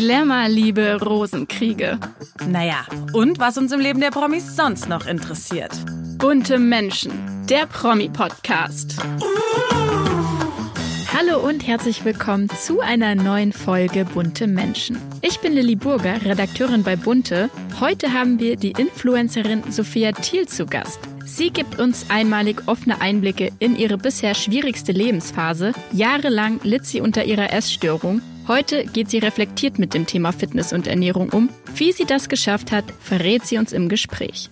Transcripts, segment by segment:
Glamour-Liebe, Rosenkriege. Naja, und was uns im Leben der Promis sonst noch interessiert. Bunte Menschen, der Promi-Podcast. Hallo und herzlich willkommen zu einer neuen Folge Bunte Menschen. Ich bin Lilly Burger, Redakteurin bei Bunte. Heute haben wir die Influencerin Sophia Thiel zu Gast. Sie gibt uns einmalig offene Einblicke in ihre bisher schwierigste Lebensphase. Jahrelang litt sie unter ihrer Essstörung. Heute geht sie reflektiert mit dem Thema Fitness und Ernährung um. Wie sie das geschafft hat, verrät sie uns im Gespräch.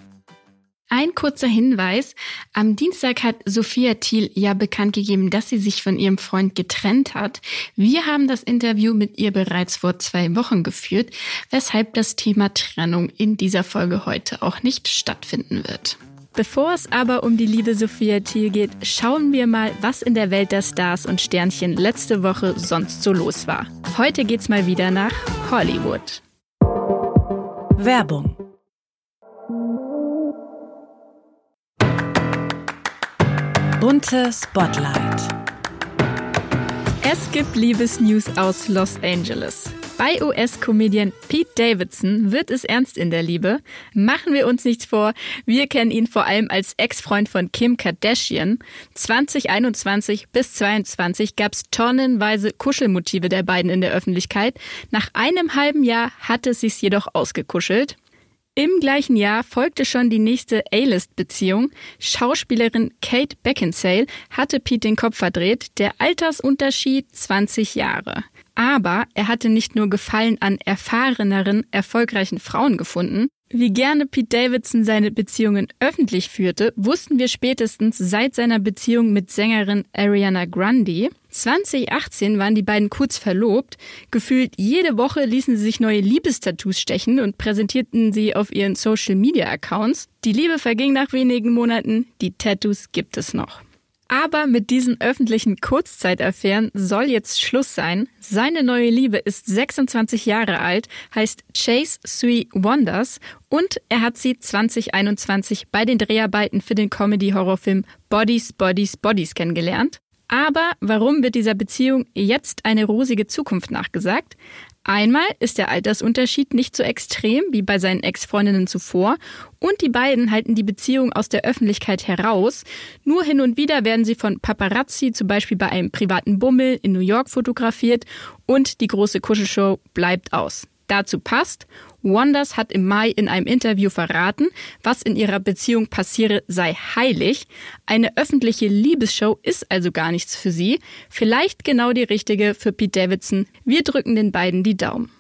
Ein kurzer Hinweis. Am Dienstag hat Sophia Thiel ja bekannt gegeben, dass sie sich von ihrem Freund getrennt hat. Wir haben das Interview mit ihr bereits vor zwei Wochen geführt, weshalb das Thema Trennung in dieser Folge heute auch nicht stattfinden wird. Bevor es aber um die liebe Sophia Thiel geht, schauen wir mal, was in der Welt der Stars und Sternchen letzte Woche sonst so los war. Heute geht's mal wieder nach Hollywood. Werbung Bunte Spotlight Es gibt Liebesnews aus Los Angeles. Bei US-Comedian Pete Davidson wird es ernst in der Liebe. Machen wir uns nichts vor, wir kennen ihn vor allem als Ex-Freund von Kim Kardashian. 2021 bis 2022 gab es tonnenweise Kuschelmotive der beiden in der Öffentlichkeit. Nach einem halben Jahr hatte es sich jedoch ausgekuschelt. Im gleichen Jahr folgte schon die nächste A-List-Beziehung. Schauspielerin Kate Beckinsale hatte Pete den Kopf verdreht, der Altersunterschied 20 Jahre. Aber er hatte nicht nur Gefallen an erfahreneren, erfolgreichen Frauen gefunden. Wie gerne Pete Davidson seine Beziehungen öffentlich führte, wussten wir spätestens seit seiner Beziehung mit Sängerin Ariana Grande. 2018 waren die beiden kurz verlobt. Gefühlt jede Woche ließen sie sich neue Liebestattoos stechen und präsentierten sie auf ihren Social Media Accounts. Die Liebe verging nach wenigen Monaten, die Tattoos gibt es noch. Aber mit diesen öffentlichen Kurzzeitaffären soll jetzt Schluss sein. Seine neue Liebe ist 26 Jahre alt, heißt Chase Sui Wonders und er hat sie 2021 bei den Dreharbeiten für den Comedy-Horrorfilm Bodies, Bodies, Bodies kennengelernt. Aber warum wird dieser Beziehung jetzt eine rosige Zukunft nachgesagt? Einmal ist der Altersunterschied nicht so extrem wie bei seinen Ex-Freundinnen zuvor und die beiden halten die Beziehung aus der Öffentlichkeit heraus. Nur hin und wieder werden sie von Paparazzi zum Beispiel bei einem privaten Bummel in New York fotografiert und die große Kuschelshow bleibt aus. Dazu passt, Wonders hat im Mai in einem Interview verraten, was in ihrer Beziehung passiere, sei heilig. Eine öffentliche Liebesshow ist also gar nichts für sie. Vielleicht genau die richtige für Pete Davidson. Wir drücken den beiden die Daumen.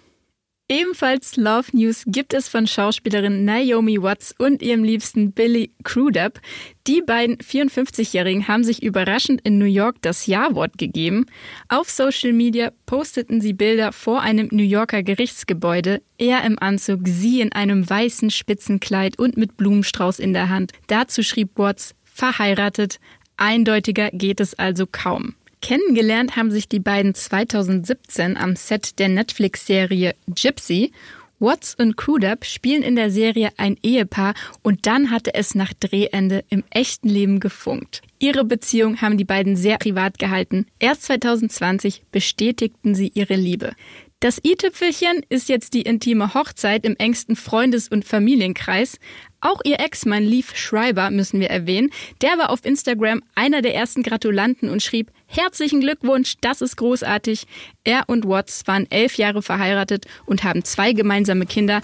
Ebenfalls Love News gibt es von Schauspielerin Naomi Watts und ihrem liebsten Billy Crudup. Die beiden 54-Jährigen haben sich überraschend in New York das Ja-Wort gegeben. Auf Social Media posteten sie Bilder vor einem New Yorker Gerichtsgebäude. Er im Anzug, sie in einem weißen Spitzenkleid und mit Blumenstrauß in der Hand. Dazu schrieb Watts, verheiratet. Eindeutiger geht es also kaum. Kennengelernt haben sich die beiden 2017 am Set der Netflix-Serie Gypsy. Watts und Crudup spielen in der Serie ein Ehepaar und dann hatte es nach Drehende im echten Leben gefunkt. Ihre Beziehung haben die beiden sehr privat gehalten. Erst 2020 bestätigten sie ihre Liebe. Das i-Tüpfelchen ist jetzt die intime Hochzeit im engsten Freundes- und Familienkreis. Auch ihr Ex-Mann Leaf Schreiber müssen wir erwähnen. Der war auf Instagram einer der ersten Gratulanten und schrieb, herzlichen Glückwunsch, das ist großartig. Er und Watts waren elf Jahre verheiratet und haben zwei gemeinsame Kinder.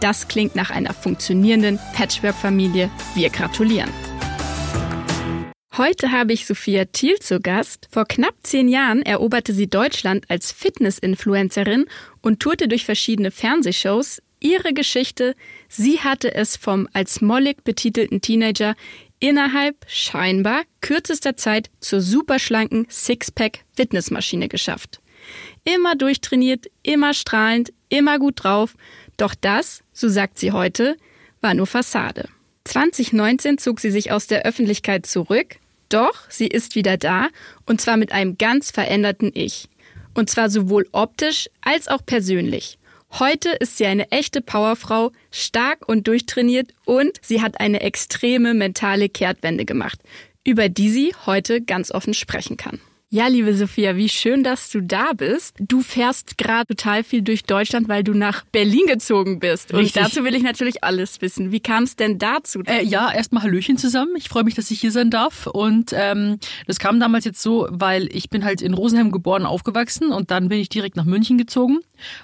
Das klingt nach einer funktionierenden Patchwork-Familie. Wir gratulieren. Heute habe ich Sophia Thiel zu Gast. Vor knapp zehn Jahren eroberte sie Deutschland als Fitness-Influencerin und tourte durch verschiedene Fernsehshows. Ihre Geschichte, sie hatte es vom als mollig betitelten Teenager innerhalb scheinbar kürzester Zeit zur superschlanken Sixpack-Fitnessmaschine geschafft. Immer durchtrainiert, immer strahlend, immer gut drauf. Doch das, so sagt sie heute, war nur Fassade. 2019 zog sie sich aus der Öffentlichkeit zurück, doch sie ist wieder da und zwar mit einem ganz veränderten Ich. Und zwar sowohl optisch als auch persönlich. Heute ist sie eine echte Powerfrau, stark und durchtrainiert und sie hat eine extreme mentale Kehrtwende gemacht, über die sie heute ganz offen sprechen kann. Ja, liebe Sophia, wie schön, dass du da bist. Du fährst gerade total viel durch Deutschland, weil du nach Berlin gezogen bist. Und Richtig. dazu will ich natürlich alles wissen. Wie kam es denn dazu? Äh, ja, erstmal Hallöchen zusammen. Ich freue mich, dass ich hier sein darf. Und ähm, das kam damals jetzt so, weil ich bin halt in Rosenheim geboren, aufgewachsen und dann bin ich direkt nach München gezogen.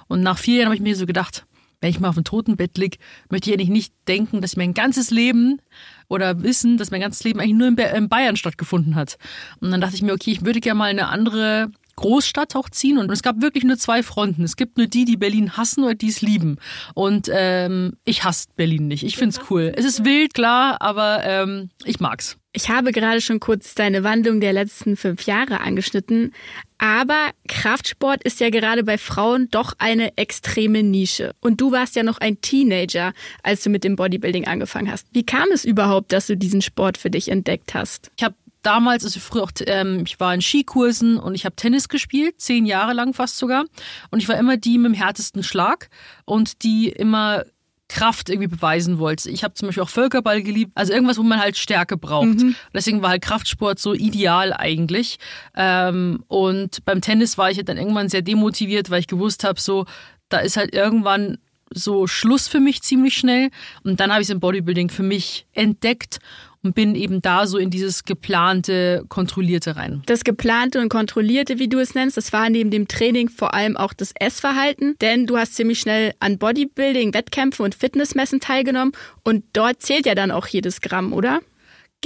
Und nach vier Jahren habe ich mir so gedacht, wenn ich mal auf dem Totenbett lieg, möchte ich eigentlich nicht denken, dass ich mein ganzes Leben oder wissen, dass mein ganzes Leben eigentlich nur in, Ba- in Bayern stattgefunden hat. Und dann dachte ich mir, okay, ich würde gerne mal eine andere Großstadt auch ziehen und es gab wirklich nur zwei Fronten. Es gibt nur die, die Berlin hassen oder die es lieben. Und ähm, ich hasse Berlin nicht. Ich find's cool. Es ist wild, klar, aber ähm, ich mag's. Ich habe gerade schon kurz deine Wandlung der letzten fünf Jahre angeschnitten, aber Kraftsport ist ja gerade bei Frauen doch eine extreme Nische. Und du warst ja noch ein Teenager, als du mit dem Bodybuilding angefangen hast. Wie kam es überhaupt, dass du diesen Sport für dich entdeckt hast? Ich habe damals, also früher auch, ähm, ich war in Skikursen und ich habe Tennis gespielt, zehn Jahre lang fast sogar. Und ich war immer die mit dem härtesten Schlag und die immer Kraft irgendwie beweisen wollte. Ich habe zum Beispiel auch Völkerball geliebt, also irgendwas, wo man halt Stärke braucht. Deswegen war halt Kraftsport so ideal eigentlich. Ähm, und beim Tennis war ich halt dann irgendwann sehr demotiviert, weil ich gewusst habe, so da ist halt irgendwann so Schluss für mich ziemlich schnell. Und dann habe ich es im Bodybuilding für mich entdeckt und bin eben da so in dieses geplante, kontrollierte rein. Das geplante und kontrollierte, wie du es nennst, das war neben dem Training vor allem auch das Essverhalten, denn du hast ziemlich schnell an Bodybuilding, Wettkämpfen und Fitnessmessen teilgenommen und dort zählt ja dann auch jedes Gramm, oder?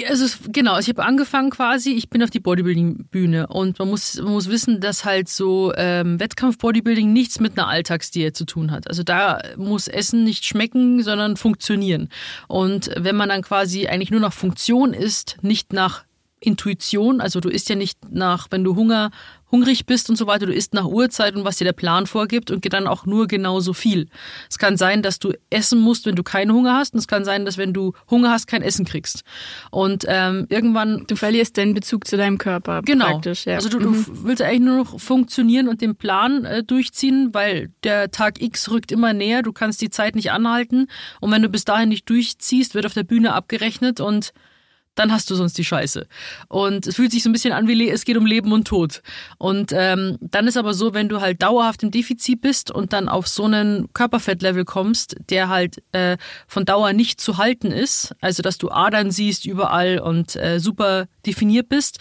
Also genau, also ich habe angefangen quasi, ich bin auf die Bodybuilding-Bühne und man muss, man muss wissen, dass halt so ähm, Wettkampf-Bodybuilding nichts mit einer Alltagsdiät zu tun hat. Also da muss Essen nicht schmecken, sondern funktionieren. Und wenn man dann quasi eigentlich nur nach Funktion isst, nicht nach Intuition, also du isst ja nicht nach, wenn du Hunger, hungrig bist und so weiter, du isst nach Uhrzeit und was dir der Plan vorgibt und dann auch nur genauso viel. Es kann sein, dass du essen musst, wenn du keinen Hunger hast und es kann sein, dass wenn du Hunger hast, kein Essen kriegst. Und ähm, irgendwann Du verlierst den Bezug zu deinem Körper Genau. praktisch. Ja. Also du, du willst eigentlich nur noch funktionieren und den Plan äh, durchziehen, weil der Tag X rückt immer näher, du kannst die Zeit nicht anhalten und wenn du bis dahin nicht durchziehst, wird auf der Bühne abgerechnet und dann hast du sonst die Scheiße. Und es fühlt sich so ein bisschen an wie es geht um Leben und Tod. Und ähm, dann ist aber so, wenn du halt dauerhaft im Defizit bist und dann auf so einen Körperfettlevel kommst, der halt äh, von Dauer nicht zu halten ist, also dass du Adern siehst überall und äh, super definiert bist,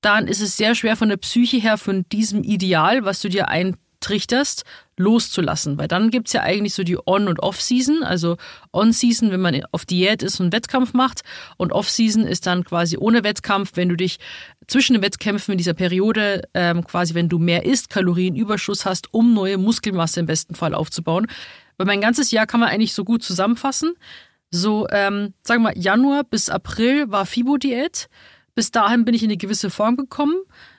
dann ist es sehr schwer von der Psyche her von diesem Ideal, was du dir eintrichterst, loszulassen. Weil dann gibt's ja eigentlich so die On- und Off-Season. Also On-Season, wenn man auf Diät ist und Wettkampf macht. Und Off-Season ist dann quasi ohne Wettkampf, wenn du dich zwischen den Wettkämpfen in dieser Periode, ähm, quasi wenn du mehr isst, Kalorienüberschuss hast, um neue Muskelmasse im besten Fall aufzubauen. Weil mein ganzes Jahr kann man eigentlich so gut zusammenfassen. So, ähm, sagen wir mal, Januar bis April war Fibo-Diät. Bis dahin bin ich in eine gewisse Form gekommen,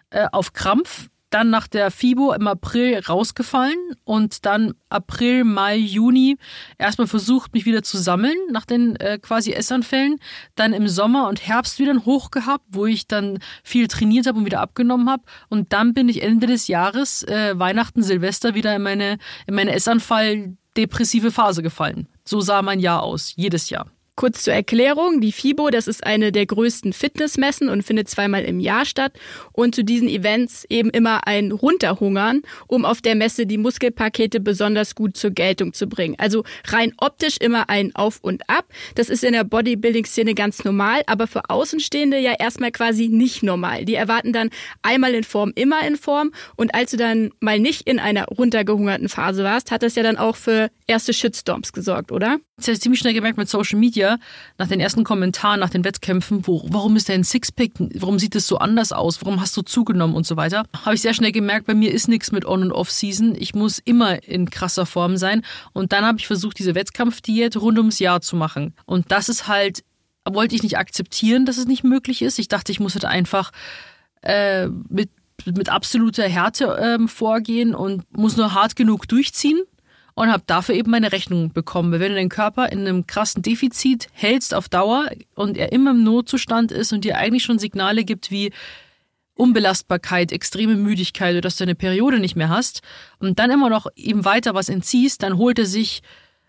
äh, auf Krampf. Dann nach der FIBO im April rausgefallen und dann April, Mai, Juni erstmal versucht, mich wieder zu sammeln nach den äh, quasi Essanfällen. Dann im Sommer und Herbst wieder einen Hoch gehabt, wo ich dann viel trainiert habe und wieder abgenommen habe. Und dann bin ich Ende des Jahres, äh, Weihnachten, Silvester, wieder in meine, in meine Essanfall-depressive Phase gefallen. So sah mein Jahr aus, jedes Jahr. Kurz zur Erklärung, die FIBO, das ist eine der größten Fitnessmessen und findet zweimal im Jahr statt. Und zu diesen Events eben immer ein Runterhungern, um auf der Messe die Muskelpakete besonders gut zur Geltung zu bringen. Also rein optisch immer ein Auf und Ab. Das ist in der Bodybuilding-Szene ganz normal, aber für Außenstehende ja erstmal quasi nicht normal. Die erwarten dann einmal in Form, immer in Form. Und als du dann mal nicht in einer runtergehungerten Phase warst, hat das ja dann auch für erste Shitstorms gesorgt, oder? Ich habe ziemlich schnell gemerkt mit Social Media, nach den ersten Kommentaren, nach den Wettkämpfen, wo, warum ist dein Sixpack, warum sieht es so anders aus, warum hast du zugenommen und so weiter, habe ich sehr schnell gemerkt, bei mir ist nichts mit On- und Off-Season. Ich muss immer in krasser Form sein. Und dann habe ich versucht, diese Wettkampfdiät rund ums Jahr zu machen. Und das ist halt, wollte ich nicht akzeptieren, dass es nicht möglich ist. Ich dachte, ich muss halt einfach äh, mit, mit absoluter Härte ähm, vorgehen und muss nur hart genug durchziehen und habe dafür eben meine Rechnung bekommen. Weil wenn du deinen Körper in einem krassen Defizit hältst auf Dauer und er immer im Notzustand ist und dir eigentlich schon Signale gibt wie Unbelastbarkeit, extreme Müdigkeit oder dass du eine Periode nicht mehr hast und dann immer noch eben weiter was entziehst, dann holt er sich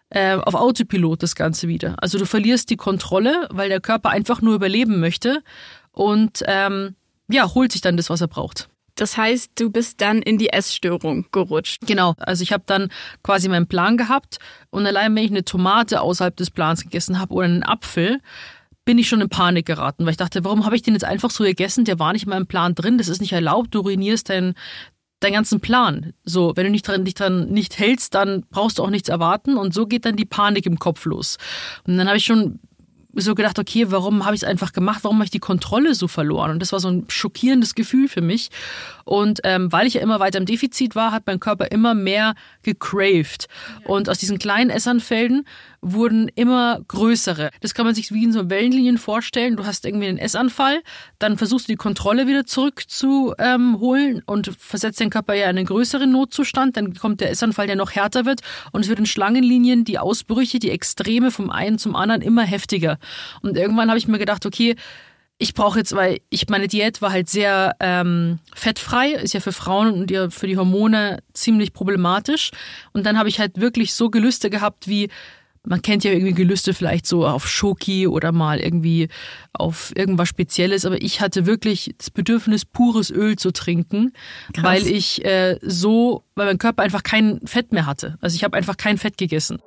äh, auf Autopilot das Ganze wieder. Also du verlierst die Kontrolle, weil der Körper einfach nur überleben möchte und ähm, ja, holt sich dann das, was er braucht. Das heißt, du bist dann in die Essstörung gerutscht. Genau, also ich habe dann quasi meinen Plan gehabt und allein wenn ich eine Tomate außerhalb des Plans gegessen habe oder einen Apfel, bin ich schon in Panik geraten, weil ich dachte, warum habe ich den jetzt einfach so gegessen? Der war nicht mal im Plan drin, das ist nicht erlaubt, du ruinierst deinen deinen ganzen Plan. So, wenn du nicht dran, dich dran nicht hältst, dann brauchst du auch nichts erwarten und so geht dann die Panik im Kopf los. Und dann habe ich schon so gedacht, okay, warum habe ich es einfach gemacht? Warum habe ich die Kontrolle so verloren? Und das war so ein schockierendes Gefühl für mich. Und ähm, weil ich ja immer weiter im Defizit war, hat mein Körper immer mehr gecraved. Und aus diesen kleinen Essanfällen wurden immer größere. Das kann man sich wie in so Wellenlinien vorstellen. Du hast irgendwie einen Essanfall, dann versuchst du die Kontrolle wieder zurückzuholen ähm, und versetzt den Körper ja in einen größeren Notzustand. Dann kommt der Essanfall, der noch härter wird und es wird in Schlangenlinien die Ausbrüche, die Extreme vom einen zum anderen immer heftiger. Und irgendwann habe ich mir gedacht, okay, ich brauche jetzt, weil ich meine Diät war halt sehr ähm, fettfrei, ist ja für Frauen und für die Hormone ziemlich problematisch. Und dann habe ich halt wirklich so Gelüste gehabt wie man kennt ja irgendwie Gelüste vielleicht so auf Schoki oder mal irgendwie auf irgendwas Spezielles, aber ich hatte wirklich das Bedürfnis, pures Öl zu trinken, Krass. weil ich äh, so, weil mein Körper einfach kein Fett mehr hatte. Also ich habe einfach kein Fett gegessen.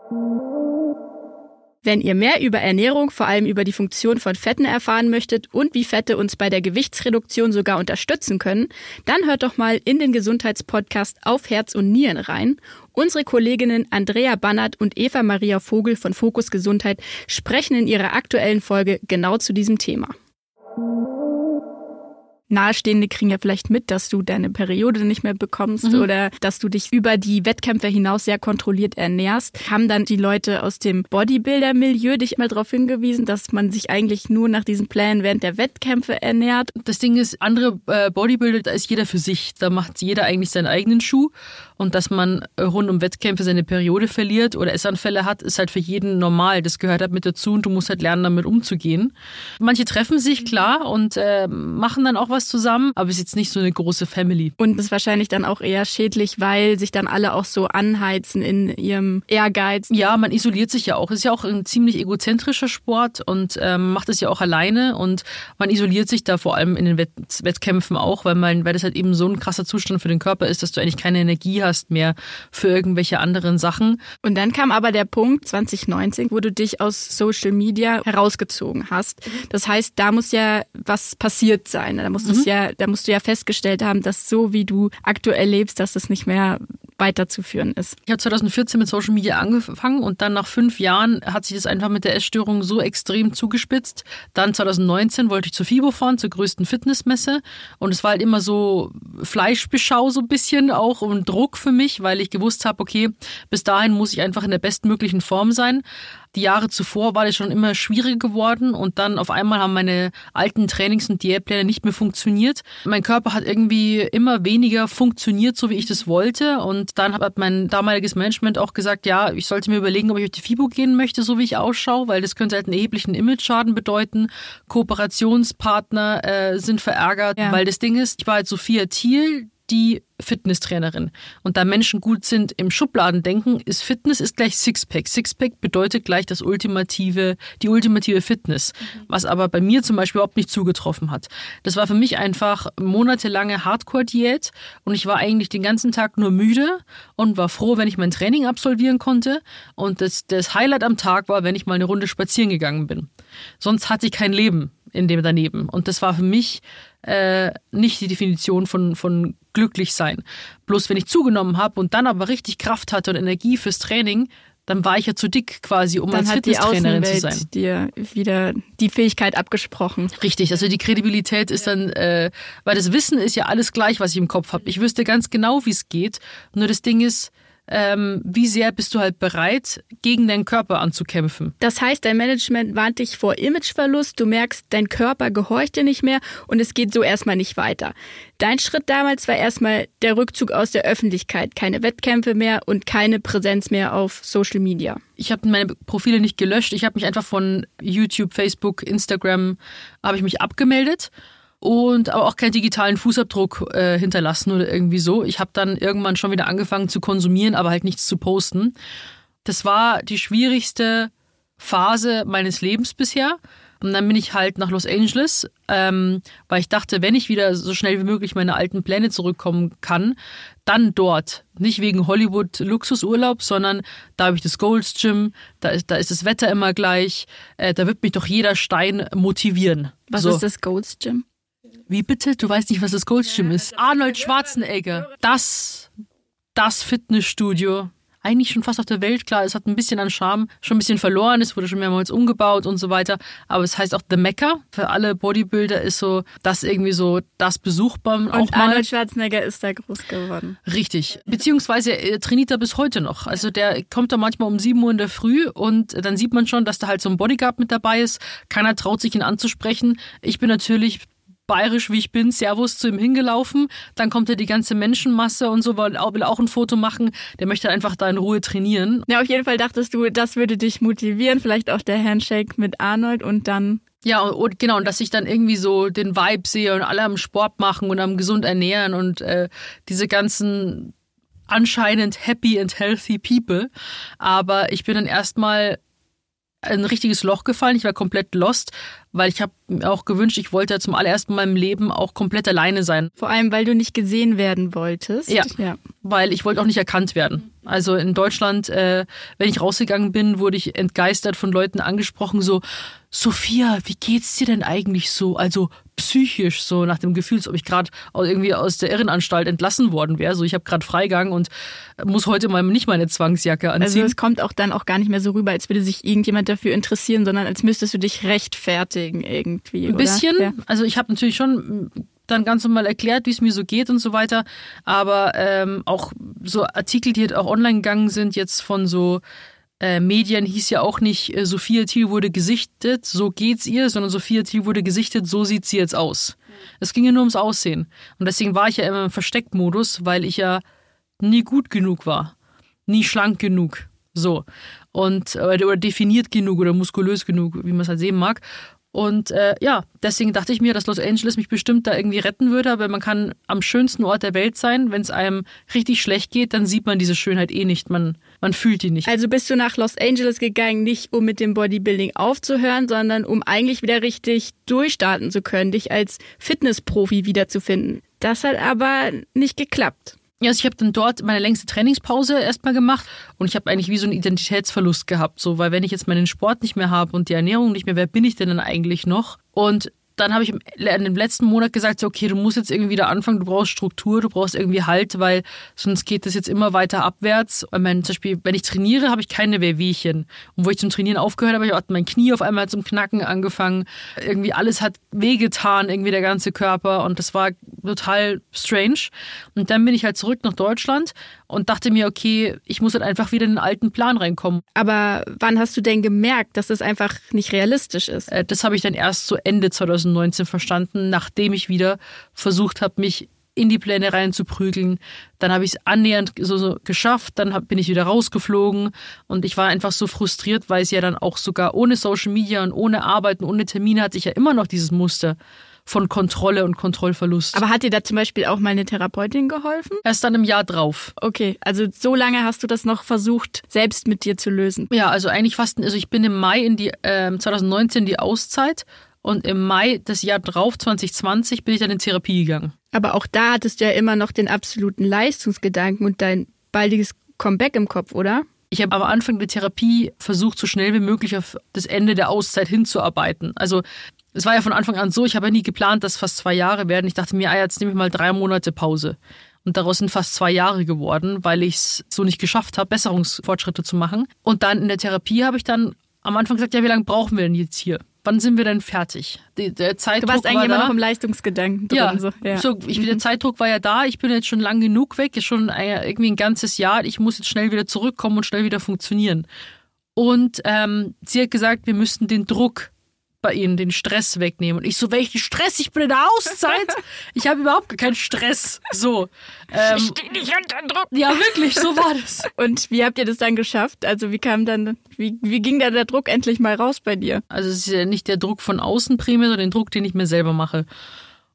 Wenn ihr mehr über Ernährung, vor allem über die Funktion von Fetten erfahren möchtet und wie Fette uns bei der Gewichtsreduktion sogar unterstützen können, dann hört doch mal in den Gesundheitspodcast auf Herz und Nieren rein. Unsere Kolleginnen Andrea Bannert und Eva Maria Vogel von Fokus Gesundheit sprechen in ihrer aktuellen Folge genau zu diesem Thema. Nahestehende kriegen ja vielleicht mit, dass du deine Periode nicht mehr bekommst mhm. oder dass du dich über die Wettkämpfe hinaus sehr kontrolliert ernährst. Haben dann die Leute aus dem Bodybuilder-Milieu dich mal darauf hingewiesen, dass man sich eigentlich nur nach diesen Plänen während der Wettkämpfe ernährt? Das Ding ist, andere äh, Bodybuilder, da ist jeder für sich. Da macht jeder eigentlich seinen eigenen Schuh. Und dass man rund um Wettkämpfe seine Periode verliert oder Essanfälle hat, ist halt für jeden normal. Das gehört halt mit dazu und du musst halt lernen, damit umzugehen. Manche treffen sich, klar, und äh, machen dann auch was zusammen, aber es ist jetzt nicht so eine große Family. Und ist wahrscheinlich dann auch eher schädlich, weil sich dann alle auch so anheizen in ihrem Ehrgeiz. Ja, man isoliert sich ja auch. Ist ja auch ein ziemlich egozentrischer Sport und ähm, macht es ja auch alleine und man isoliert sich da vor allem in den Wett Wettkämpfen auch, weil man, weil das halt eben so ein krasser Zustand für den Körper ist, dass du eigentlich keine Energie hast hast mehr für irgendwelche anderen Sachen. Und dann kam aber der Punkt 2019, wo du dich aus Social Media herausgezogen hast. Das heißt, da muss ja was passiert sein. Da musst, mhm. ja, da musst du ja festgestellt haben, dass so wie du aktuell lebst, dass es nicht mehr weiterzuführen ist. Ich habe 2014 mit Social Media angefangen und dann nach fünf Jahren hat sich das einfach mit der Essstörung so extrem zugespitzt. Dann 2019 wollte ich zur FIBO fahren, zur größten Fitnessmesse und es war halt immer so Fleischbeschau so ein bisschen auch und Druck für mich, weil ich gewusst habe, okay, bis dahin muss ich einfach in der bestmöglichen Form sein. Die Jahre zuvor war das schon immer schwieriger geworden und dann auf einmal haben meine alten Trainings- und Diätpläne nicht mehr funktioniert. Mein Körper hat irgendwie immer weniger funktioniert, so wie ich das wollte. Und dann hat mein damaliges Management auch gesagt, ja, ich sollte mir überlegen, ob ich auf die FIBO gehen möchte, so wie ich ausschaue, weil das könnte halt einen erheblichen Image-Schaden bedeuten. Kooperationspartner äh, sind verärgert, ja. weil das Ding ist, ich war halt Sophia Thiel, die Fitnesstrainerin. Und da Menschen gut sind im Schubladendenken, ist Fitness ist gleich Sixpack. Sixpack bedeutet gleich das ultimative, die ultimative Fitness, mhm. was aber bei mir zum Beispiel überhaupt nicht zugetroffen hat. Das war für mich einfach monatelange Hardcore-Diät und ich war eigentlich den ganzen Tag nur müde und war froh, wenn ich mein Training absolvieren konnte. Und das, das Highlight am Tag war, wenn ich mal eine Runde spazieren gegangen bin. Sonst hatte ich kein Leben in dem daneben. Und das war für mich äh, nicht die Definition von, von glücklich sein. Bloß wenn ich zugenommen habe und dann aber richtig Kraft hatte und Energie fürs Training, dann war ich ja zu dick quasi, um dann als Fitnesstrainerin zu sein. dir wieder die Fähigkeit abgesprochen. Richtig, also die Kredibilität ist dann, äh, weil das Wissen ist ja alles gleich, was ich im Kopf habe. Ich wüsste ganz genau, wie es geht. Nur das Ding ist, ähm, wie sehr bist du halt bereit, gegen deinen Körper anzukämpfen. Das heißt, dein Management warnt dich vor Imageverlust, du merkst, dein Körper gehorcht dir nicht mehr und es geht so erstmal nicht weiter. Dein Schritt damals war erstmal der Rückzug aus der Öffentlichkeit, keine Wettkämpfe mehr und keine Präsenz mehr auf Social Media. Ich habe meine Profile nicht gelöscht, ich habe mich einfach von YouTube, Facebook, Instagram habe ich mich abgemeldet und aber auch keinen digitalen Fußabdruck äh, hinterlassen oder irgendwie so. Ich habe dann irgendwann schon wieder angefangen zu konsumieren, aber halt nichts zu posten. Das war die schwierigste Phase meines Lebens bisher, Und dann bin ich halt nach Los Angeles, ähm, weil ich dachte, wenn ich wieder so schnell wie möglich meine alten Pläne zurückkommen kann, dann dort. Nicht wegen Hollywood Luxusurlaub, sondern da habe ich das Gold's Gym, da ist, da ist das Wetter immer gleich, äh, da wird mich doch jeder Stein motivieren. Was so. ist das Gold's Gym? Wie bitte? Du weißt nicht, was das Gold's Gym ist? Arnold Schwarzenegger. Das, das Fitnessstudio eigentlich schon fast auf der Welt. Klar, es hat ein bisschen an Charme schon ein bisschen verloren, es wurde schon mehrmals umgebaut und so weiter. Aber es heißt auch The Mecca. Für alle Bodybuilder ist so das irgendwie so das besuchbar. Und auch mal. Arnold Schwarzenegger ist da groß geworden. Richtig. Beziehungsweise er trainiert er bis heute noch. Also der kommt da manchmal um 7 Uhr in der Früh und dann sieht man schon, dass da halt so ein Bodyguard mit dabei ist. Keiner traut sich ihn anzusprechen. Ich bin natürlich bayerisch wie ich bin, Servus zu ihm hingelaufen. Dann kommt er die ganze Menschenmasse und so, will auch, ein Foto machen. Der möchte einfach da in Ruhe trainieren. Ja, auf jeden Fall dachtest du, das würde dich motivieren, vielleicht auch der Handshake mit Arnold und dann Ja, und, und genau, und dass ich dann irgendwie so den Vibe sehe und alle am Sport machen und am gesund ernähren und äh, diese ganzen anscheinend happy and healthy people. Aber ich bin dann erstmal ein richtiges Loch gefallen. Ich war komplett lost, weil ich habe mir auch gewünscht, ich wollte zum allerersten Mal im Leben auch komplett alleine sein. vor allem, weil du nicht gesehen werden wolltest. Ja. ja. weil ich wollte auch nicht erkannt werden. Also in Deutschland, äh, wenn ich rausgegangen bin, wurde ich entgeistert von Leuten angesprochen, so, Sophia, wie geht's dir denn eigentlich so? Also psychisch, so nach dem Gefühl, als ob ich gerade irgendwie aus der Irrenanstalt entlassen worden wäre. So, ich habe gerade Freigang und muss heute mal nicht meine Zwangsjacke Also anziehen. es kommt auch dann auch gar nicht mehr so rüber, als würde sich irgendjemand dafür interessieren, sondern als müsstest du dich rechtfertigen irgendwie. Ein oder? bisschen. Ja. Also ich habe natürlich schon mm, dann ganz normal erklärt, wie es mir so geht und so weiter. Aber ähm, auch so Artikel, die halt auch online gegangen sind, jetzt von so äh, Medien hieß ja auch nicht, äh, Sophia Thiel wurde gesichtet, so geht's ihr, sondern Sophia Thiel wurde gesichtet, so sieht sie jetzt aus. Es ging ja nur ums Aussehen. Und deswegen war ich ja immer im Versteckmodus, weil ich ja nie gut genug war. Nie schlank genug. So. Und, oder, oder definiert genug oder muskulös genug, wie man es halt sehen mag. Und äh, ja, deswegen dachte ich mir, dass Los Angeles mich bestimmt da irgendwie retten würde, aber man kann am schönsten Ort der Welt sein. Wenn es einem richtig schlecht geht, dann sieht man diese Schönheit eh nicht. Man, man fühlt die nicht. Also bist du nach Los Angeles gegangen, nicht um mit dem Bodybuilding aufzuhören, sondern um eigentlich wieder richtig durchstarten zu können, dich als Fitnessprofi wiederzufinden. Das hat aber nicht geklappt. Ja, also ich habe dann dort meine längste Trainingspause erstmal gemacht und ich habe eigentlich wie so einen Identitätsverlust gehabt, so weil wenn ich jetzt meinen Sport nicht mehr habe und die Ernährung nicht mehr, wer bin ich denn dann eigentlich noch? Und dann habe ich in dem letzten Monat gesagt, so, okay, du musst jetzt irgendwie wieder anfangen, du brauchst Struktur, du brauchst irgendwie Halt, weil sonst geht das jetzt immer weiter abwärts. Und mein, zum Beispiel, wenn ich trainiere, habe ich keine Wehwehchen. Und wo ich zum Trainieren aufgehört habe, hat mein Knie auf einmal zum Knacken angefangen. Irgendwie alles hat wehgetan, irgendwie der ganze Körper. Und das war total strange. Und dann bin ich halt zurück nach Deutschland und dachte mir, okay, ich muss halt einfach wieder in den alten Plan reinkommen. Aber wann hast du denn gemerkt, dass das einfach nicht realistisch ist? Äh, Das habe ich dann erst so Ende 2019 verstanden, nachdem ich wieder versucht habe, mich in die Pläne reinzuprügeln. Dann habe ich es annähernd so, so geschafft, dann hab, bin ich wieder rausgeflogen und ich war einfach so frustriert, weil es ja dann auch sogar ohne Social Media und ohne Arbeit und ohne Termine hatte ich ja immer noch dieses Muster von Kontrolle und Kontrollverlust. Aber hat dir da zum Beispiel auch mal eine Therapeutin geholfen? erst dann im Jahr drauf. Okay, also so lange hast du das noch versucht, selbst mit dir zu lösen. Ja, also eigentlich fast, also ich bin im Mai in die, ähm, 2019 in die Auszeit und im Mai des Jahr drauf, 2020, bin ich dann in Therapie gegangen. Aber auch da hattest du ja immer noch den absoluten Leistungsgedanken und dein baldiges Comeback im Kopf, oder? Ich habe am Anfang der Therapie versucht, so schnell wie möglich auf das Ende der Auszeit hinzuarbeiten. Also es war ja von Anfang an so, ich habe ja nie geplant, dass fast zwei Jahre werden. Ich dachte mir, ah, jetzt nehme ich mal drei Monate Pause. Und daraus sind fast zwei Jahre geworden, weil ich es so nicht geschafft habe, Besserungsfortschritte zu machen. Und dann in der Therapie habe ich dann am Anfang gesagt, ja, wie lange brauchen wir denn jetzt hier? Wann sind wir denn fertig? Die, der Du Zeitdruck warst eigentlich war immer da. noch im Leistungsgedanken drin. Ja, so. ja. so ich, der Zeitdruck war ja da. Ich bin jetzt schon lang genug weg, ist schon ein, irgendwie ein ganzes Jahr. Ich muss jetzt schnell wieder zurückkommen und schnell wieder funktionieren. Und ähm, sie hat gesagt, wir müssten den Druck bei ihnen, den Stress wegnehmen. Und ich so, welchen Stress? Ich bin in der Auszeit. Ich habe überhaupt keinen Stress. So. Ähm, stehe nicht unter Druck. ja, wirklich, so war das. Und wie habt ihr das dann geschafft? Also wie kam dann, wie, wie ging da der Druck endlich mal raus bei dir? Also es ist ja nicht der Druck von außen primär, sondern den Druck, den ich mir selber mache.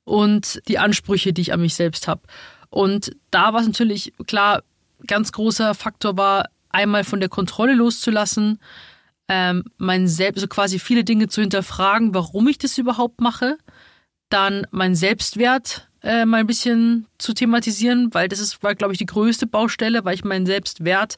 Und die Ansprüche, die ich an mich selbst habe. Und da war es natürlich klar, ganz großer Faktor war, einmal von der Kontrolle loszulassen, ähm, mein Selbst, also quasi viele Dinge zu hinterfragen, warum ich das überhaupt mache, dann mein Selbstwert äh, mal ein bisschen zu thematisieren, weil das ist, war, glaube ich, die größte Baustelle, weil ich meinen Selbstwert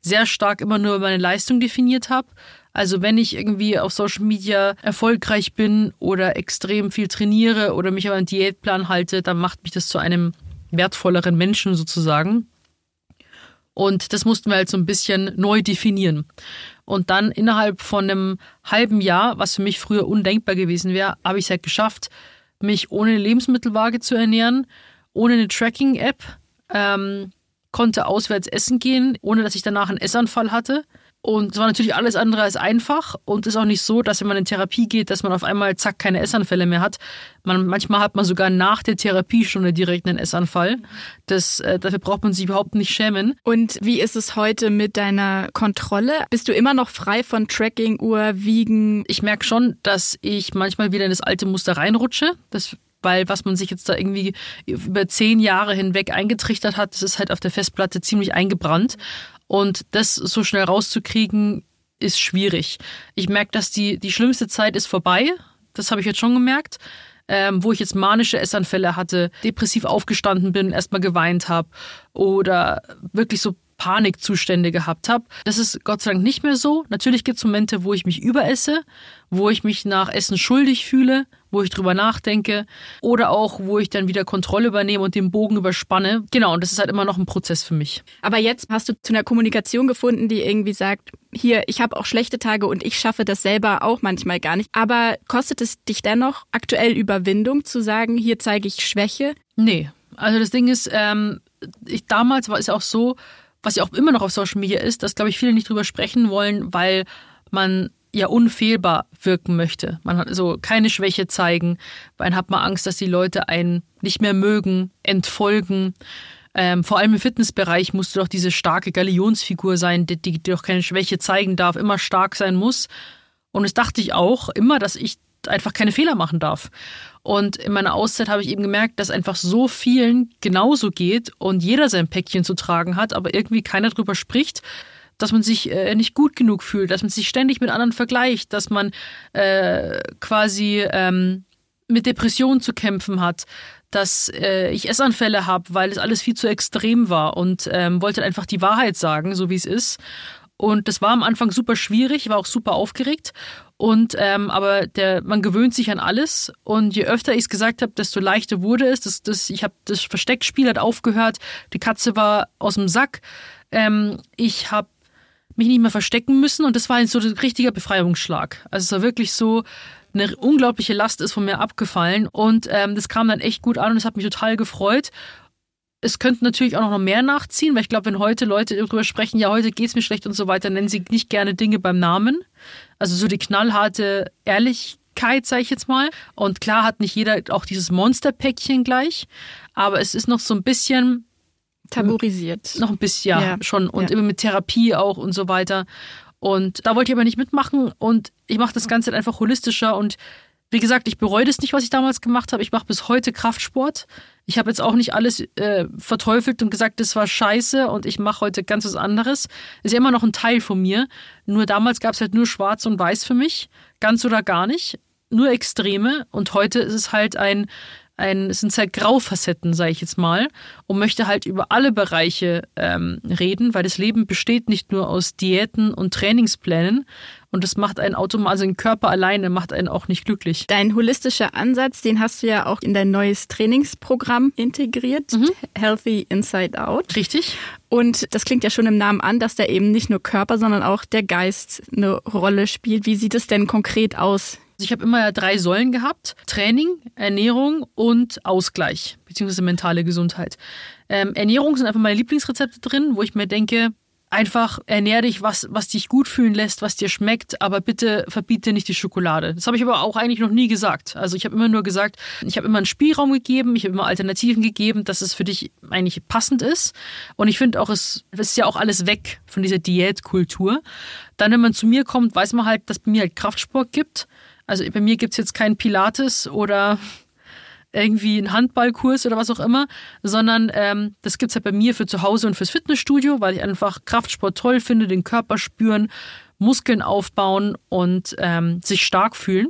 sehr stark immer nur über meine Leistung definiert habe. Also wenn ich irgendwie auf Social Media erfolgreich bin oder extrem viel trainiere oder mich an einen Diätplan halte, dann macht mich das zu einem wertvolleren Menschen sozusagen. Und das mussten wir halt so ein bisschen neu definieren. Und dann innerhalb von einem halben Jahr, was für mich früher undenkbar gewesen wäre, habe ich es halt geschafft, mich ohne Lebensmittelwaage zu ernähren, ohne eine Tracking-App, ähm, konnte auswärts essen gehen, ohne dass ich danach einen Essanfall hatte. Und es war natürlich alles andere als einfach und ist auch nicht so, dass wenn man in Therapie geht, dass man auf einmal zack keine Essanfälle mehr hat. Man, manchmal hat man sogar nach der Therapiestunde direkt einen Essanfall. Das, äh, dafür braucht man sich überhaupt nicht schämen. Und wie ist es heute mit deiner Kontrolle? Bist du immer noch frei von Tracking, Uhr, Wiegen? Ich merke schon, dass ich manchmal wieder in das alte Muster reinrutsche. Das weil was man sich jetzt da irgendwie über zehn Jahre hinweg eingetrichtert hat, das ist halt auf der Festplatte ziemlich eingebrannt. Und das so schnell rauszukriegen, ist schwierig. Ich merke, dass die, die schlimmste Zeit ist vorbei. Das habe ich jetzt schon gemerkt. Ähm, wo ich jetzt manische Essanfälle hatte, depressiv aufgestanden bin, erstmal geweint habe oder wirklich so Panikzustände gehabt habe. Das ist Gott sei Dank nicht mehr so. Natürlich gibt es Momente, wo ich mich überesse, wo ich mich nach Essen schuldig fühle, wo ich drüber nachdenke oder auch, wo ich dann wieder Kontrolle übernehme und den Bogen überspanne. Genau, und das ist halt immer noch ein Prozess für mich. Aber jetzt hast du zu einer Kommunikation gefunden, die irgendwie sagt, hier, ich habe auch schlechte Tage und ich schaffe das selber auch manchmal gar nicht. Aber kostet es dich dennoch aktuell Überwindung zu sagen, hier zeige ich Schwäche? Nee. Also das Ding ist, ähm, ich, damals war es auch so, was ja auch immer noch auf Social Media ist, dass, glaube ich, viele nicht drüber sprechen wollen, weil man ja unfehlbar wirken möchte. Man hat so keine Schwäche zeigen, man hat man Angst, dass die Leute einen nicht mehr mögen, entfolgen. Ähm, vor allem im Fitnessbereich musst du doch diese starke Galionsfigur sein, die, die doch keine Schwäche zeigen darf, immer stark sein muss. Und es dachte ich auch immer, dass ich einfach keine Fehler machen darf. Und in meiner Auszeit habe ich eben gemerkt, dass einfach so vielen genauso geht und jeder sein Päckchen zu tragen hat, aber irgendwie keiner drüber spricht dass man sich äh, nicht gut genug fühlt, dass man sich ständig mit anderen vergleicht, dass man äh, quasi ähm, mit Depressionen zu kämpfen hat, dass äh, ich Essanfälle habe, weil es alles viel zu extrem war und ähm, wollte einfach die Wahrheit sagen, so wie es ist. Und das war am Anfang super schwierig, war auch super aufgeregt. Und ähm, aber der, man gewöhnt sich an alles. Und je öfter ich es gesagt habe, desto leichter wurde es. Das, das, ich habe das Versteckspiel hat aufgehört. Die Katze war aus dem Sack. Ähm, ich habe mich nicht mehr verstecken müssen und das war so ein richtiger Befreiungsschlag. Also es war wirklich so, eine unglaubliche Last ist von mir abgefallen und ähm, das kam dann echt gut an und es hat mich total gefreut. Es könnte natürlich auch noch mehr nachziehen, weil ich glaube, wenn heute Leute darüber sprechen, ja, heute geht's mir schlecht und so weiter, nennen sie nicht gerne Dinge beim Namen. Also so die knallharte Ehrlichkeit, sage ich jetzt mal. Und klar hat nicht jeder auch dieses Monsterpäckchen gleich, aber es ist noch so ein bisschen, tabuisiert. Noch ein bisschen, ja, ja. schon. Und ja. immer mit Therapie auch und so weiter. Und da wollte ich aber nicht mitmachen und ich mache das Ganze einfach holistischer und wie gesagt, ich bereue das nicht, was ich damals gemacht habe. Ich mache bis heute Kraftsport. Ich habe jetzt auch nicht alles äh, verteufelt und gesagt, das war scheiße und ich mache heute ganz was anderes. Ist ja immer noch ein Teil von mir. Nur damals gab es halt nur schwarz und weiß für mich. Ganz oder gar nicht. Nur Extreme. Und heute ist es halt ein, ein, es sind sehr Graufacetten, sage ich jetzt mal, und möchte halt über alle Bereiche ähm, reden, weil das Leben besteht nicht nur aus Diäten und Trainingsplänen und das macht einen automatisch, also den Körper alleine macht einen auch nicht glücklich. Dein holistischer Ansatz, den hast du ja auch in dein neues Trainingsprogramm integriert, mhm. Healthy Inside Out. Richtig. Und das klingt ja schon im Namen an, dass da eben nicht nur Körper, sondern auch der Geist eine Rolle spielt. Wie sieht es denn konkret aus? Also ich habe immer drei Säulen gehabt. Training, Ernährung und Ausgleich, beziehungsweise mentale Gesundheit. Ähm, Ernährung sind einfach meine Lieblingsrezepte drin, wo ich mir denke, einfach ernähr dich, was, was dich gut fühlen lässt, was dir schmeckt, aber bitte verbiete nicht die Schokolade. Das habe ich aber auch eigentlich noch nie gesagt. Also ich habe immer nur gesagt, ich habe immer einen Spielraum gegeben, ich habe immer Alternativen gegeben, dass es für dich eigentlich passend ist. Und ich finde auch, es, es ist ja auch alles weg von dieser Diätkultur. Dann, wenn man zu mir kommt, weiß man halt, dass bei mir halt Kraftsport gibt. Also bei mir gibt es jetzt keinen Pilates oder irgendwie einen Handballkurs oder was auch immer, sondern ähm, das es halt bei mir für zu Hause und fürs Fitnessstudio, weil ich einfach Kraftsport toll finde, den Körper spüren, Muskeln aufbauen und ähm, sich stark fühlen.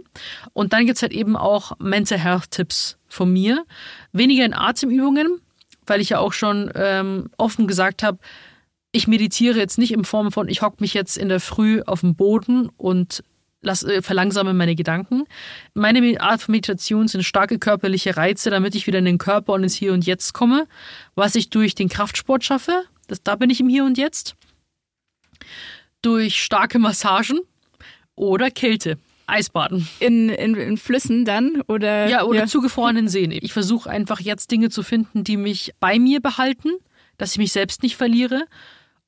Und dann gibt's halt eben auch Mental Health Tipps von mir. Weniger in Atemübungen, weil ich ja auch schon ähm, offen gesagt habe, ich meditiere jetzt nicht in Form von, ich hocke mich jetzt in der Früh auf dem Boden und lass, äh, verlangsame meine Gedanken. Meine Art von Meditation sind starke körperliche Reize, damit ich wieder in den Körper und ins Hier und Jetzt komme, was ich durch den Kraftsport schaffe. Das, da bin ich im Hier und Jetzt. Durch starke Massagen oder Kälte. Eisbaden. In, in, in Flüssen dann? Oder, ja, oder ja. zugefrorenen Seen. Ich versuche einfach jetzt Dinge zu finden, die mich bei mir behalten, dass ich mich selbst nicht verliere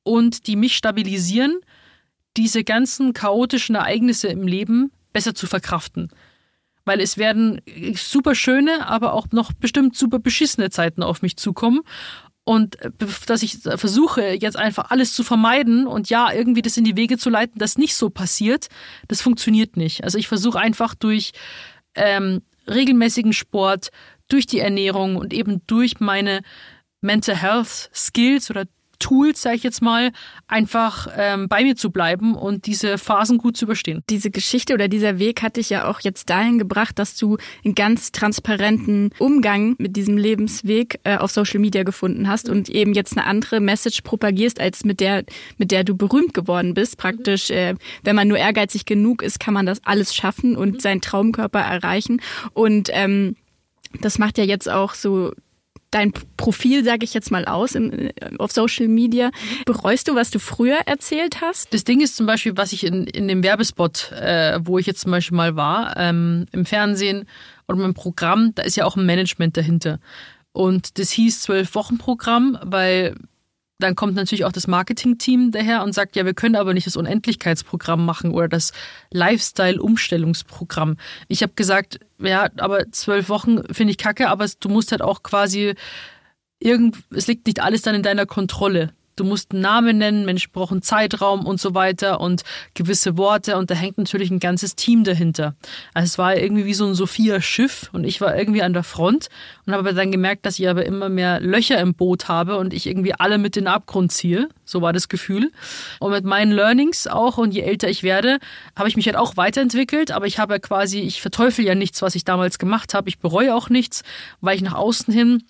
und die mich stabilisieren, diese ganzen chaotischen Ereignisse im Leben besser zu verkraften. Weil es werden super schöne, aber auch noch bestimmt super beschissene Zeiten auf mich zukommen. Und äh, dass ich versuche, jetzt einfach alles zu vermeiden und ja, irgendwie das in die Wege zu leiten, dass nicht so passiert, das funktioniert nicht. Also ich versuche einfach durch ähm, regelmäßigen Sport, durch die Ernährung und eben durch meine Mental Health Skills oder Tools, sage ich jetzt mal, einfach ähm, bei mir zu bleiben und diese Phasen gut zu überstehen. Diese Geschichte oder dieser Weg hat dich ja auch jetzt dahin gebracht, dass du einen ganz transparenten Umgang mit diesem Lebensweg äh, auf Social Media gefunden hast und eben jetzt eine andere Message propagierst, als mit der, mit der du berühmt geworden bist. Praktisch, äh, wenn man nur ehrgeizig genug ist, kann man das alles schaffen und seinen Traumkörper erreichen. Und ähm, das macht ja jetzt auch so dein Profil, sage ich jetzt mal aus, im, auf Social Media. Bereust du, was du früher erzählt hast? Das Ding ist zum Beispiel, was ich in, in dem Werbespot, äh, wo ich jetzt zum Beispiel mal war, ähm, im Fernsehen oder im Programm, da ist ja auch ein Management dahinter. Und das hieß zwölf Wochen Programm, weil dann kommt natürlich auch das Marketing-Team daher und sagt, ja, wir können aber nicht das Unendlichkeitsprogramm machen oder das Lifestyle-Umstellungsprogramm. Ich habe gesagt, ja, aber zwölf Wochen finde ich kacke, aber du musst halt auch quasi irgend, es liegt nicht alles dann in deiner Kontrolle du musst einen Namen nennen, Menschen brauchen Zeitraum und so weiter und gewisse Worte und da hängt natürlich ein ganzes Team dahinter. Also es war irgendwie wie so ein Sophia-Schiff und ich war irgendwie an der Front und habe dann gemerkt, dass ich aber immer mehr Löcher im Boot habe und ich irgendwie alle mit in den Abgrund ziehe. So war das Gefühl. Und mit meinen Learnings auch und je älter ich werde, habe ich mich halt auch weiterentwickelt, aber ich habe quasi, ich verteufel ja nichts, was ich damals gemacht habe. Ich bereue auch nichts, weil ich nach außen hin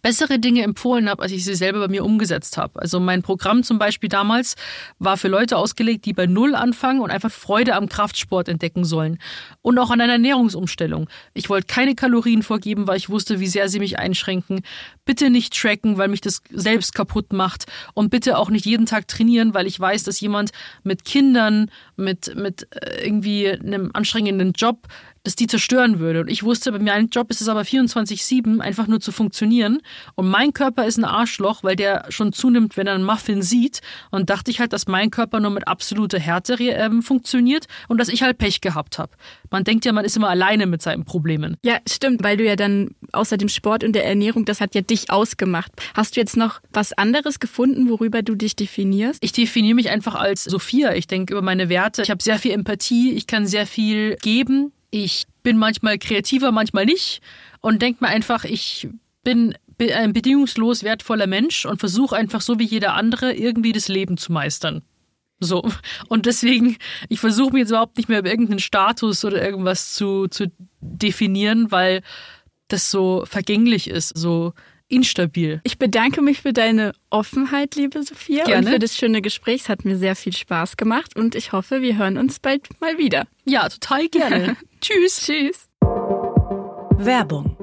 bessere Dinge empfohlen habe, als ich sie selber bei mir umgesetzt habe. Also mein Programm zum Beispiel damals war für Leute ausgelegt, die bei Null anfangen und einfach Freude am Kraftsport entdecken sollen. Und auch an einer Ernährungsumstellung. Ich wollte keine Kalorien vorgeben, weil ich wusste, wie sehr sie mich einschränken. Bitte nicht tracken, weil mich das selbst kaputt macht. Und bitte auch nicht jeden Tag trainieren, weil ich weiß, dass jemand mit Kindern, mit, mit äh, irgendwie einem anstrengenden Job das die zerstören würde. Und ich wusste, bei meinem Job ist es aber 24-7, einfach nur zu funktionieren. Und mein Körper ist ein Arschloch, weil der schon zunimmt, wenn er einen Muffin sieht. Und dachte ich halt, dass mein Körper nur mit absoluter Härte ähm, funktioniert und dass ich halt Pech gehabt habe. Man denkt ja, man ist immer alleine mit seinen Problemen. Ja, stimmt, weil du ja dann außer dem Sport und der Ernährung, das hat ja dich ausgemacht. Hast du jetzt noch was anderes gefunden, worüber du dich definierst? Ich definiere mich einfach als Sophia. Ich denke über meine Werte. Ich habe sehr viel Empathie. Ich kann sehr viel geben ich bin manchmal kreativer, manchmal nicht und denke mir einfach, ich bin ein bedingungslos wertvoller Mensch und versuche einfach so wie jeder andere irgendwie das Leben zu meistern. So. Und deswegen, ich versuche mir jetzt überhaupt nicht mehr über irgendeinen Status oder irgendwas zu, zu definieren, weil das so vergänglich ist, so instabil. Ich bedanke mich für deine Offenheit, liebe Sophia, Gerne. und für das schöne Gespräch. Es hat mir sehr viel Spaß gemacht und ich hoffe, wir hören uns bald mal wieder. Ja, total gerne. Tschüss. Tschüss. Werbung.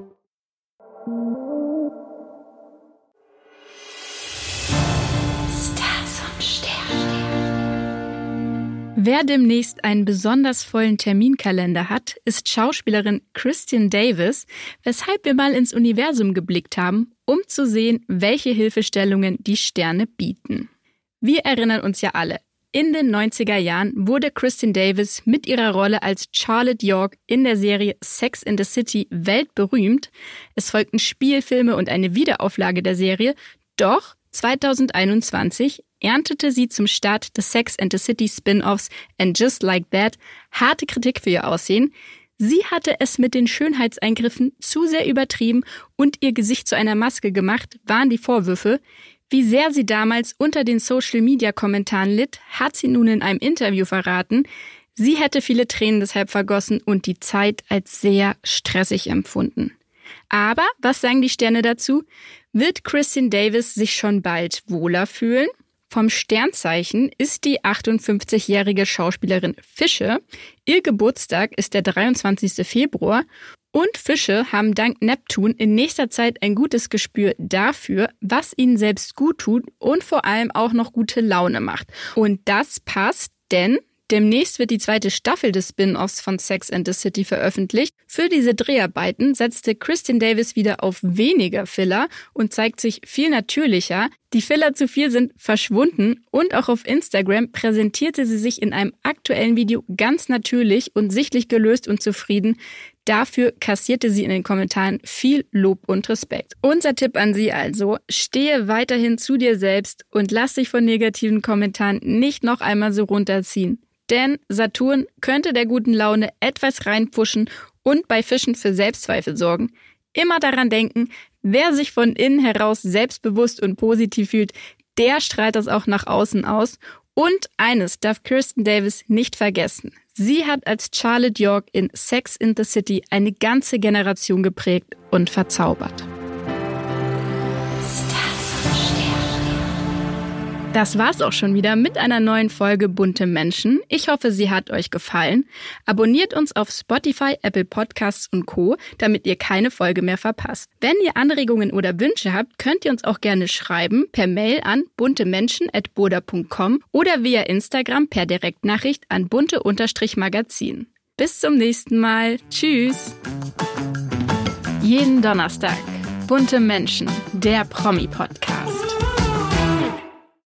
Wer demnächst einen besonders vollen Terminkalender hat, ist Schauspielerin Christian Davis, weshalb wir mal ins Universum geblickt haben, um zu sehen, welche Hilfestellungen die Sterne bieten. Wir erinnern uns ja alle, in den 90er Jahren wurde Christian Davis mit ihrer Rolle als Charlotte York in der Serie Sex in the City weltberühmt. Es folgten Spielfilme und eine Wiederauflage der Serie, doch 2021 erntete sie zum Start des Sex and the City Spin-offs And Just Like That harte Kritik für ihr Aussehen. Sie hatte es mit den Schönheitseingriffen zu sehr übertrieben und ihr Gesicht zu einer Maske gemacht, waren die Vorwürfe. Wie sehr sie damals unter den Social-Media-Kommentaren litt, hat sie nun in einem Interview verraten. Sie hätte viele Tränen deshalb vergossen und die Zeit als sehr stressig empfunden. Aber was sagen die Sterne dazu? Wird Christine Davis sich schon bald wohler fühlen? Vom Sternzeichen ist die 58-jährige Schauspielerin Fische. Ihr Geburtstag ist der 23. Februar und Fische haben dank Neptun in nächster Zeit ein gutes Gespür dafür, was ihnen selbst gut tut und vor allem auch noch gute Laune macht. Und das passt, denn Demnächst wird die zweite Staffel des Spin-offs von Sex and the City veröffentlicht. Für diese Dreharbeiten setzte Kristin Davis wieder auf weniger Filler und zeigt sich viel natürlicher. Die Filler zu viel sind verschwunden und auch auf Instagram präsentierte sie sich in einem aktuellen Video ganz natürlich und sichtlich gelöst und zufrieden. Dafür kassierte sie in den Kommentaren viel Lob und Respekt. Unser Tipp an Sie also, stehe weiterhin zu dir selbst und lass dich von negativen Kommentaren nicht noch einmal so runterziehen. Denn Saturn könnte der guten Laune etwas reinpfuschen und bei Fischen für Selbstzweifel sorgen. Immer daran denken, wer sich von innen heraus selbstbewusst und positiv fühlt, der strahlt das auch nach außen aus. Und eines darf Kirsten Davis nicht vergessen. Sie hat als Charlotte York in Sex in the City eine ganze Generation geprägt und verzaubert. Das war's auch schon wieder mit einer neuen Folge Bunte Menschen. Ich hoffe, sie hat euch gefallen. Abonniert uns auf Spotify, Apple Podcasts und Co., damit ihr keine Folge mehr verpasst. Wenn ihr Anregungen oder Wünsche habt, könnt ihr uns auch gerne schreiben per Mail an buntemenschen@boda.com oder via Instagram per Direktnachricht an bunte-magazin. Bis zum nächsten Mal. Tschüss. Jeden Donnerstag. Bunte Menschen, der Promi-Podcast.